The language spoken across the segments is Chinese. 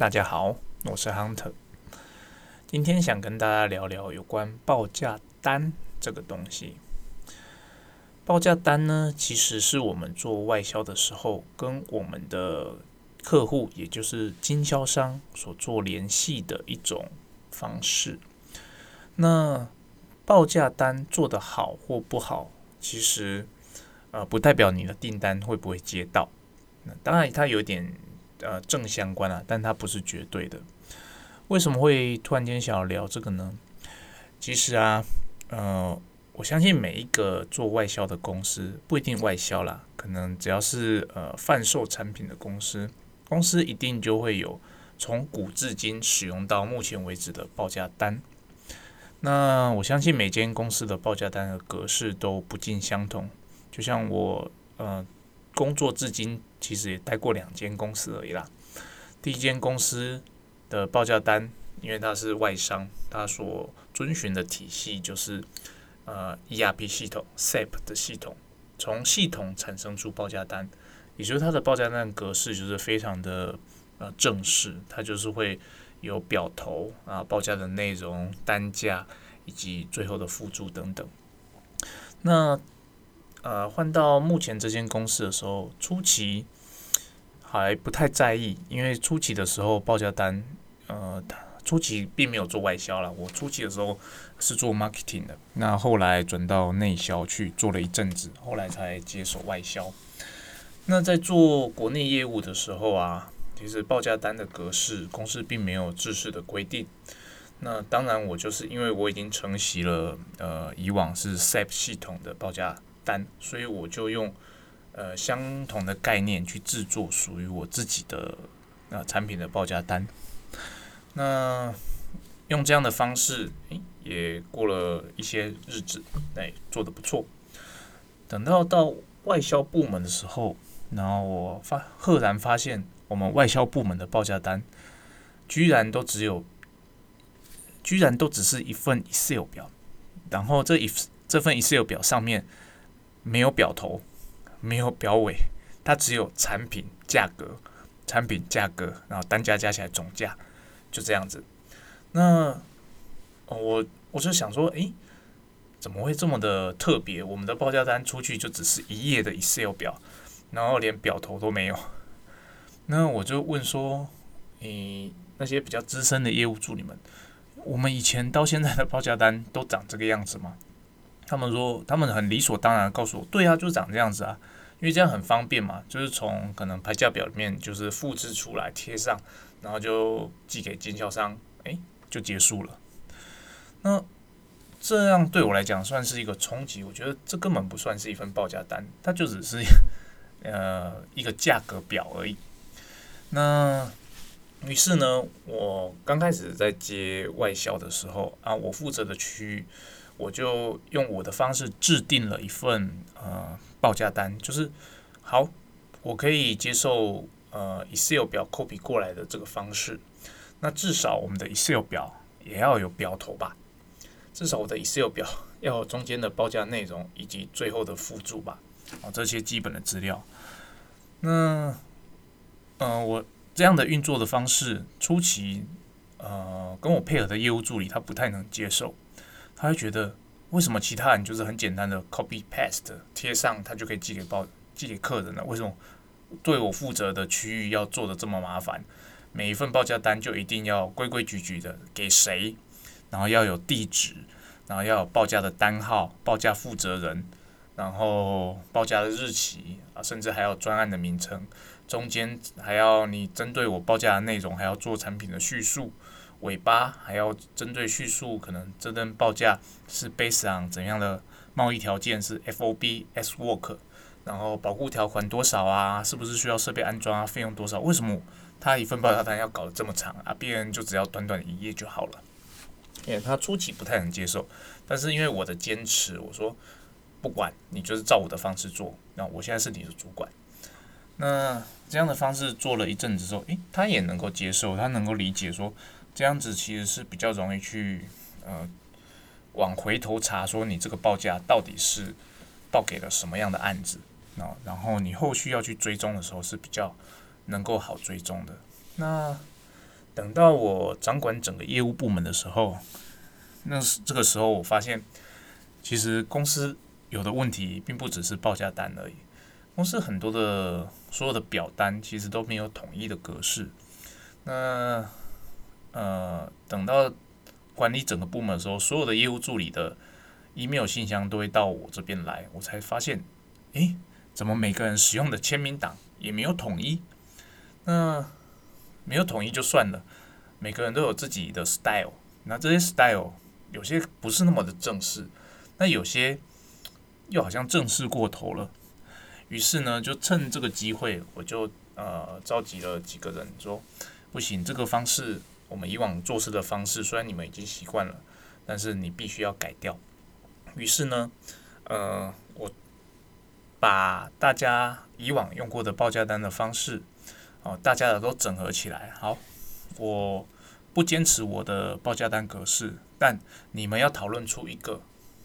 大家好，我是 Hunter。今天想跟大家聊聊有关报价单这个东西。报价单呢，其实是我们做外销的时候，跟我们的客户，也就是经销商所做联系的一种方式。那报价单做得好或不好，其实呃不代表你的订单会不会接到。那当然，它有点呃正相关啊，但它不是绝对的。为什么会突然间想要聊这个呢？其实啊，呃。我相信每一个做外销的公司不一定外销啦，可能只要是呃贩售产品的公司，公司一定就会有从古至今使用到目前为止的报价单。那我相信每间公司的报价单的格式都不尽相同。就像我呃工作至今，其实也待过两间公司而已啦。第一间公司的报价单，因为它是外商，它所遵循的体系就是。呃，ERP 系统 SAP 的系统，从系统产生出报价单，也就是它的报价单格式就是非常的呃正式，它就是会有表头啊，报价的内容、单价以及最后的附注等等。那呃换到目前这间公司的时候，初期还不太在意，因为初期的时候报价单呃。初期并没有做外销了，我初期的时候是做 marketing 的，那后来转到内销去做了一阵子，后来才接手外销。那在做国内业务的时候啊，其实报价单的格式公司并没有制式的规定。那当然，我就是因为我已经承袭了呃以往是 SAP 系统的报价单，所以我就用呃相同的概念去制作属于我自己的呃产品的报价单。那用这样的方式，诶，也过了一些日子，哎，做的不错。等到到外销部门的时候，然后我发赫然发现，我们外销部门的报价单，居然都只有，居然都只是一份 Excel 表，然后这一这份 Excel 表上面没有表头，没有表尾，它只有产品价格、产品价格，然后单价加起来总价。就这样子，那我我就想说，诶，怎么会这么的特别？我们的报价单出去就只是一页的 Excel 表，然后连表头都没有。那我就问说，诶，那些比较资深的业务助理们，我们以前到现在的报价单都长这个样子吗？他们说，他们很理所当然告诉我，对啊，就长这样子啊。因为这样很方便嘛，就是从可能排价表里面就是复制出来贴上，然后就寄给经销商，哎，就结束了。那这样对我来讲算是一个冲击，我觉得这根本不算是一份报价单，它就只是 呃一个价格表而已。那于是呢，我刚开始在接外销的时候啊，我负责的区域，我就用我的方式制定了一份呃。报价单就是好，我可以接受呃 Excel 表 copy 过来的这个方式。那至少我们的 Excel 表也要有表头吧？至少我的 Excel 表要有中间的报价内容以及最后的附注吧？哦，这些基本的资料。那嗯，我这样的运作的方式，初期呃跟我配合的业务助理他不太能接受，他会觉得。为什么其他人就是很简单的 copy paste 贴上，他就可以寄给报寄给客人了？为什么对我负责的区域要做的这么麻烦？每一份报价单就一定要规规矩矩的给谁，然后要有地址，然后要有报价的单号、报价负责人，然后报价的日期啊，甚至还有专案的名称，中间还要你针对我报价的内容还要做产品的叙述。尾巴还要针对叙述，可能这顿报价是 based on 怎样的贸易条件是 FOB S work，然后保护条款多少啊？是不是需要设备安装啊？费用多少？为什么他一份报价单要搞得这么长啊？别人就只要短短一页就好了。因为他初期不太能接受，但是因为我的坚持，我说不管你就是照我的方式做，那我现在是你的主管，那这样的方式做了一阵子之后，诶，他也能够接受，他能够理解说。这样子其实是比较容易去呃往回头查，说你这个报价到底是报给了什么样的案子啊？然后你后续要去追踪的时候是比较能够好追踪的。那等到我掌管整个业务部门的时候，那这个时候我发现，其实公司有的问题并不只是报价单而已。公司很多的所有的表单其实都没有统一的格式。那呃，等到管理整个部门的时候，所有的业务助理的 email 信箱都会到我这边来，我才发现，诶，怎么每个人使用的签名档也没有统一？那没有统一就算了，每个人都有自己的 style，那这些 style 有些不是那么的正式，那有些又好像正式过头了。于是呢，就趁这个机会，我就呃召集了几个人，说不行，这个方式我们以往做事的方式，虽然你们已经习惯了，但是你必须要改掉。于是呢，呃，我把大家以往用过的报价单的方式，哦，大家的都整合起来。好，我不坚持我的报价单格式，但你们要讨论出一个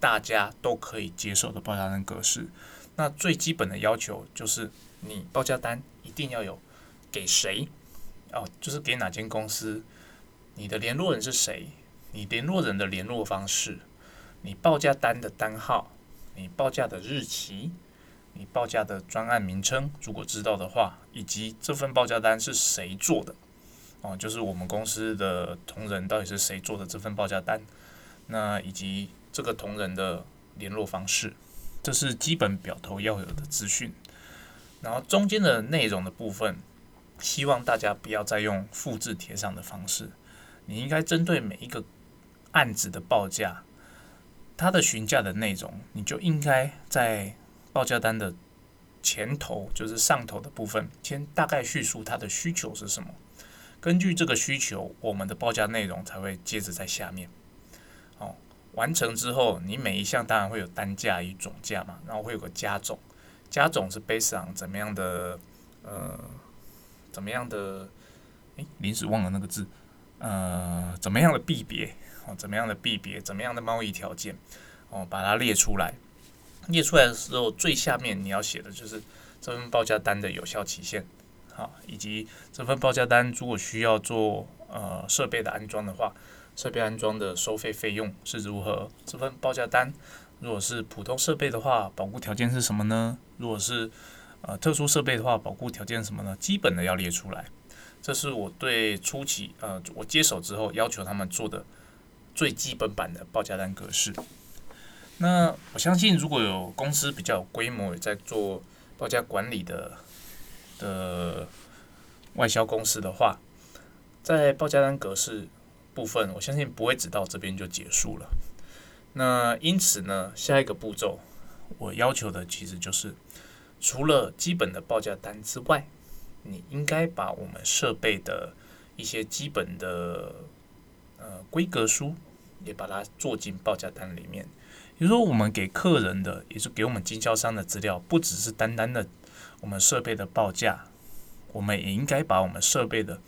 大家都可以接受的报价单格式。那最基本的要求就是，你报价单一定要有给谁哦，就是给哪间公司，你的联络人是谁，你联络人的联络方式，你报价单的单号，你报价的日期，你报价的专案名称，如果知道的话，以及这份报价单是谁做的？哦，就是我们公司的同仁到底是谁做的这份报价单，那以及这个同仁的联络方式。这是基本表头要有的资讯，然后中间的内容的部分，希望大家不要再用复制贴上的方式。你应该针对每一个案子的报价，它的询价的内容，你就应该在报价单的前头，就是上头的部分，先大概叙述它的需求是什么。根据这个需求，我们的报价内容才会接着在下面。哦完成之后，你每一项当然会有单价与总价嘛，然后会有个加总，加总是 based on 怎么样的呃怎么样的诶，临时忘了那个字呃怎么样的币别哦怎么样的币别怎么样的贸易条件哦把它列出来，列出来的时候最下面你要写的就是这份报价单的有效期限好，以及这份报价单如果需要做呃设备的安装的话。设备安装的收费费用是如何？这份报价单，如果是普通设备的话，保护条件是什么呢？如果是呃特殊设备的话，保护条件什么呢？基本的要列出来。这是我对初期呃我接手之后要求他们做的最基本版的报价单格式。那我相信，如果有公司比较有规模，也在做报价管理的的外销公司的话，在报价单格式。部分我相信不会只到这边就结束了。那因此呢，下一个步骤我要求的其实就是，除了基本的报价单之外，你应该把我们设备的一些基本的呃规格书也把它做进报价单里面。比如说，我们给客人的，也是给我们经销商的资料，不只是单单的我们设备的报价，我们也应该把我们设备的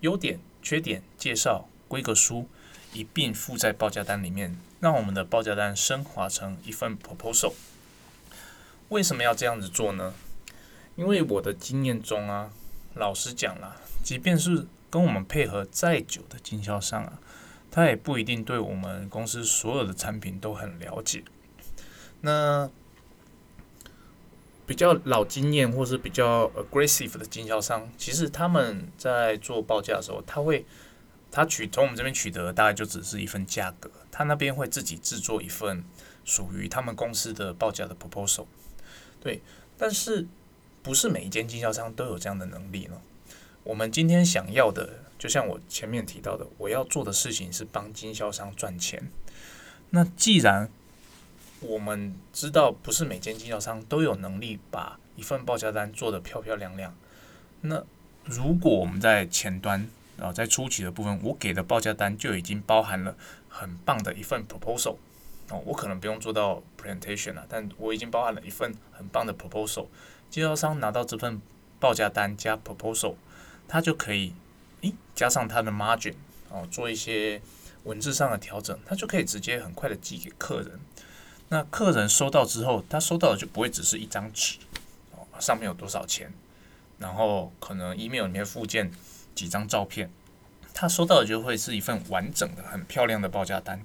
优点、缺点介绍。规格书一并附在报价单里面，让我们的报价单升华成一份 proposal。为什么要这样子做呢？因为我的经验中啊，老实讲啦，即便是跟我们配合再久的经销商啊，他也不一定对我们公司所有的产品都很了解。那比较老经验或是比较 aggressive 的经销商，其实他们在做报价的时候，他会。他取从我们这边取得大概就只是一份价格，他那边会自己制作一份属于他们公司的报价的 proposal，对，但是不是每一间经销商都有这样的能力呢？我们今天想要的，就像我前面提到的，我要做的事情是帮经销商赚钱。那既然我们知道不是每间经销商都有能力把一份报价单做得漂漂亮亮，那如果我们在前端，啊，在初期的部分，我给的报价单就已经包含了很棒的一份 proposal 哦，我可能不用做到 presentation 了，但我已经包含了一份很棒的 proposal。经销商拿到这份报价单加 proposal，他就可以诶加上他的 margin 哦，做一些文字上的调整，他就可以直接很快的寄给客人。那客人收到之后，他收到的就不会只是一张纸哦，上面有多少钱，然后可能 email 里面附件。几张照片，他收到的就会是一份完整的、很漂亮的报价单，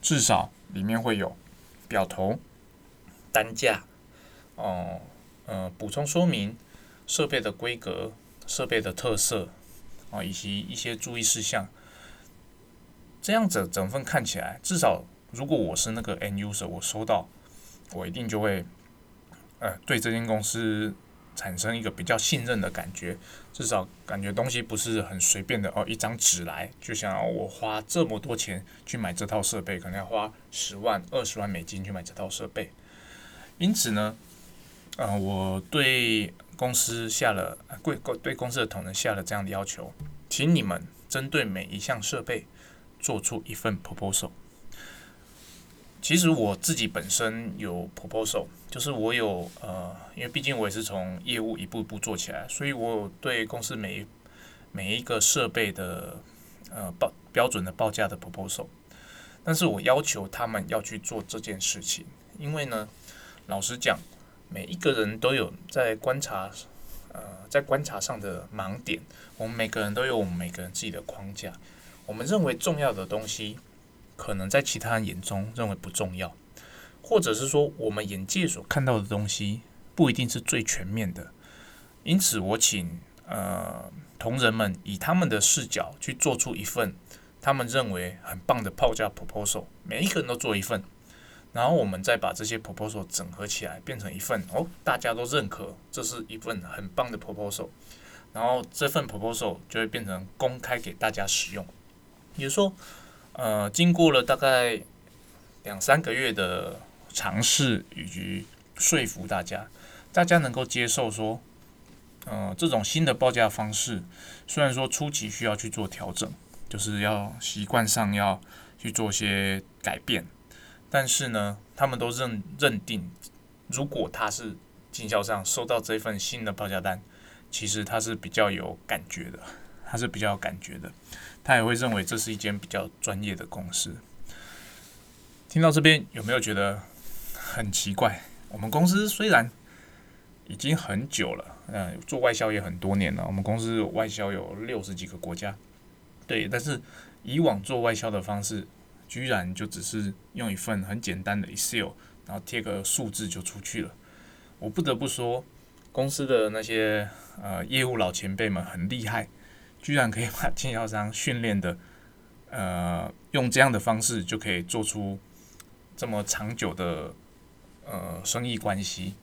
至少里面会有表头、单价，哦，呃补充说明、设备的规格、设备的特色，啊，以及一些注意事项。这样子整份看起来，至少如果我是那个 end user，我收到，我一定就会，呃，对这间公司。产生一个比较信任的感觉，至少感觉东西不是很随便的哦，一张纸来就想我花这么多钱去买这套设备，可能要花十万、二十万美金去买这套设备。因此呢，呃，我对公司下了贵对公司的同仁下了这样的要求，请你们针对每一项设备做出一份 proposal。其实我自己本身有 proposal，就是我有呃，因为毕竟我也是从业务一步一步做起来，所以我有对公司每一每一个设备的呃报标准的报价的 proposal。但是我要求他们要去做这件事情，因为呢，老实讲，每一个人都有在观察呃在观察上的盲点，我们每个人都有我们每个人自己的框架，我们认为重要的东西。可能在其他人眼中认为不重要，或者是说我们眼界所看到的东西不一定是最全面的，因此我请呃同仁们以他们的视角去做出一份他们认为很棒的报价 proposal，每一个人都做一份，然后我们再把这些 proposal 整合起来变成一份哦，大家都认可这是一份很棒的 proposal，然后这份 proposal 就会变成公开给大家使用，也就说。呃，经过了大概两三个月的尝试以及说服大家，大家能够接受说，呃，这种新的报价方式，虽然说初期需要去做调整，就是要习惯上要去做些改变，但是呢，他们都认认定，如果他是经销商收到这份新的报价单，其实他是比较有感觉的，他是比较有感觉的。他也会认为这是一间比较专业的公司。听到这边有没有觉得很奇怪？我们公司虽然已经很久了，嗯，做外销也很多年了，我们公司外销有六十几个国家，对，但是以往做外销的方式，居然就只是用一份很简单的 Excel，然后贴个数字就出去了。我不得不说，公司的那些呃业务老前辈们很厉害。居然可以把经销商训练的，呃，用这样的方式就可以做出这么长久的呃生意关系，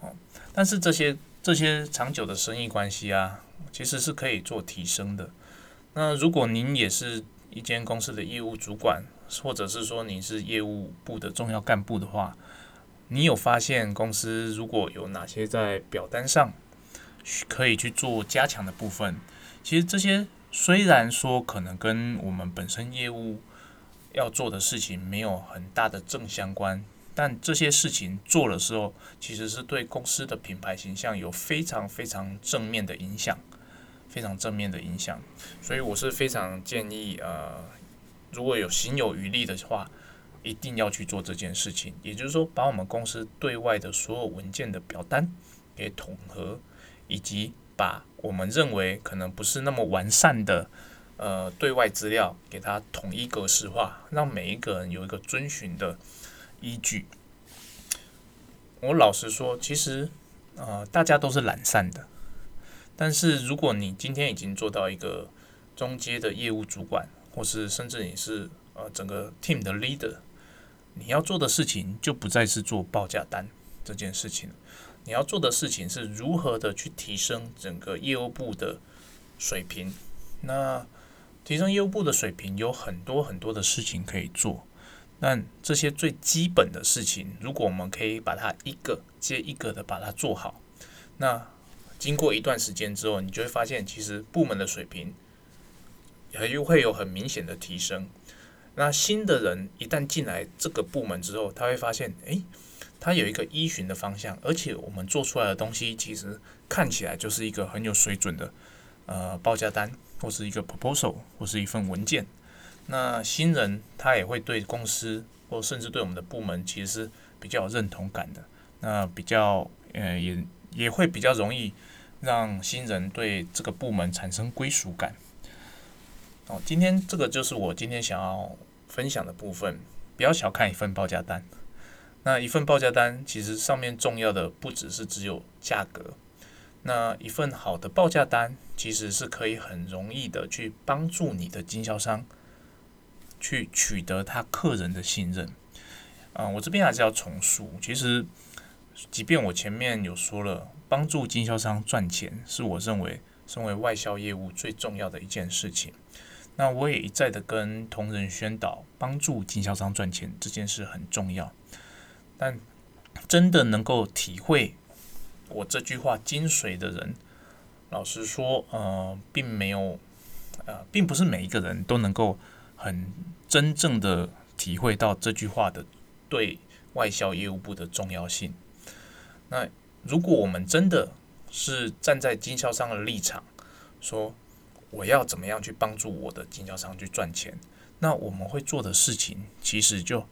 哦，但是这些这些长久的生意关系啊，其实是可以做提升的。那如果您也是一间公司的业务主管，或者是说你是业务部的重要干部的话，你有发现公司如果有哪些在表单上可以去做加强的部分？其实这些虽然说可能跟我们本身业务要做的事情没有很大的正相关，但这些事情做的时候，其实是对公司的品牌形象有非常非常正面的影响，非常正面的影响。所以我是非常建议，呃，如果有心有余力的话，一定要去做这件事情。也就是说，把我们公司对外的所有文件的表单给统合，以及。把我们认为可能不是那么完善的呃对外资料，给它统一格式化，让每一个人有一个遵循的依据。我老实说，其实呃大家都是懒散的，但是如果你今天已经做到一个中阶的业务主管，或是甚至你是呃整个 team 的 leader，你要做的事情就不再是做报价单这件事情。你要做的事情是如何的去提升整个业务部的水平？那提升业务部的水平有很多很多的事情可以做，但这些最基本的事情，如果我们可以把它一个接一个的把它做好，那经过一段时间之后，你就会发现，其实部门的水平还又会有很明显的提升。那新的人一旦进来这个部门之后，他会发现，诶。他有一个依循的方向，而且我们做出来的东西其实看起来就是一个很有水准的呃报价单，或是一个 proposal，或是一份文件。那新人他也会对公司，或甚至对我们的部门，其实是比较有认同感的。那比较呃也也会比较容易让新人对这个部门产生归属感。哦，今天这个就是我今天想要分享的部分。不要小看一份报价单，那一份报价单其实上面重要的不只是只有价格。那一份好的报价单其实是可以很容易的去帮助你的经销商去取得他客人的信任。啊，我这边还是要重述，其实即便我前面有说了，帮助经销商赚钱是我认为身为外销业务最重要的一件事情。那我也一再的跟同仁宣导，帮助经销商赚钱这件事很重要。但真的能够体会我这句话精髓的人，老实说，呃，并没有，呃，并不是每一个人都能够很真正的体会到这句话的对外销业务部的重要性。那如果我们真的是站在经销商的立场，说。我要怎么样去帮助我的经销商去赚钱？那我们会做的事情，其实就，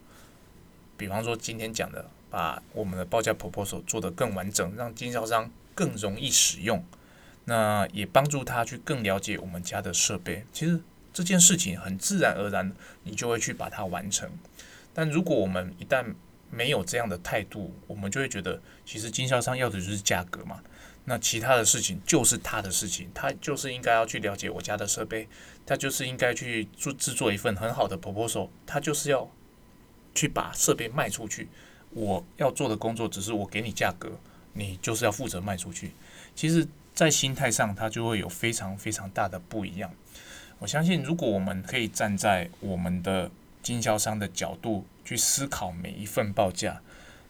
比方说今天讲的，把我们的报价 proposal 做得更完整，让经销商更容易使用，那也帮助他去更了解我们家的设备。其实这件事情很自然而然，你就会去把它完成。但如果我们一旦没有这样的态度，我们就会觉得，其实经销商要的就是价格嘛。那其他的事情就是他的事情，他就是应该要去了解我家的设备，他就是应该去做制作一份很好的 proposal，他就是要去把设备卖出去。我要做的工作只是我给你价格，你就是要负责卖出去。其实，在心态上，他就会有非常非常大的不一样。我相信，如果我们可以站在我们的经销商的角度去思考每一份报价，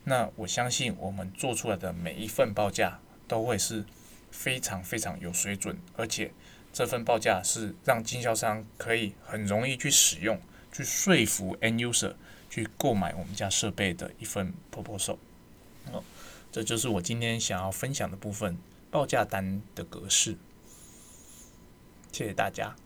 那我相信我们做出来的每一份报价。都会是非常非常有水准，而且这份报价是让经销商可以很容易去使用，去说服 end user 去购买我们家设备的一份 proposal。哦，这就是我今天想要分享的部分，报价单的格式。谢谢大家。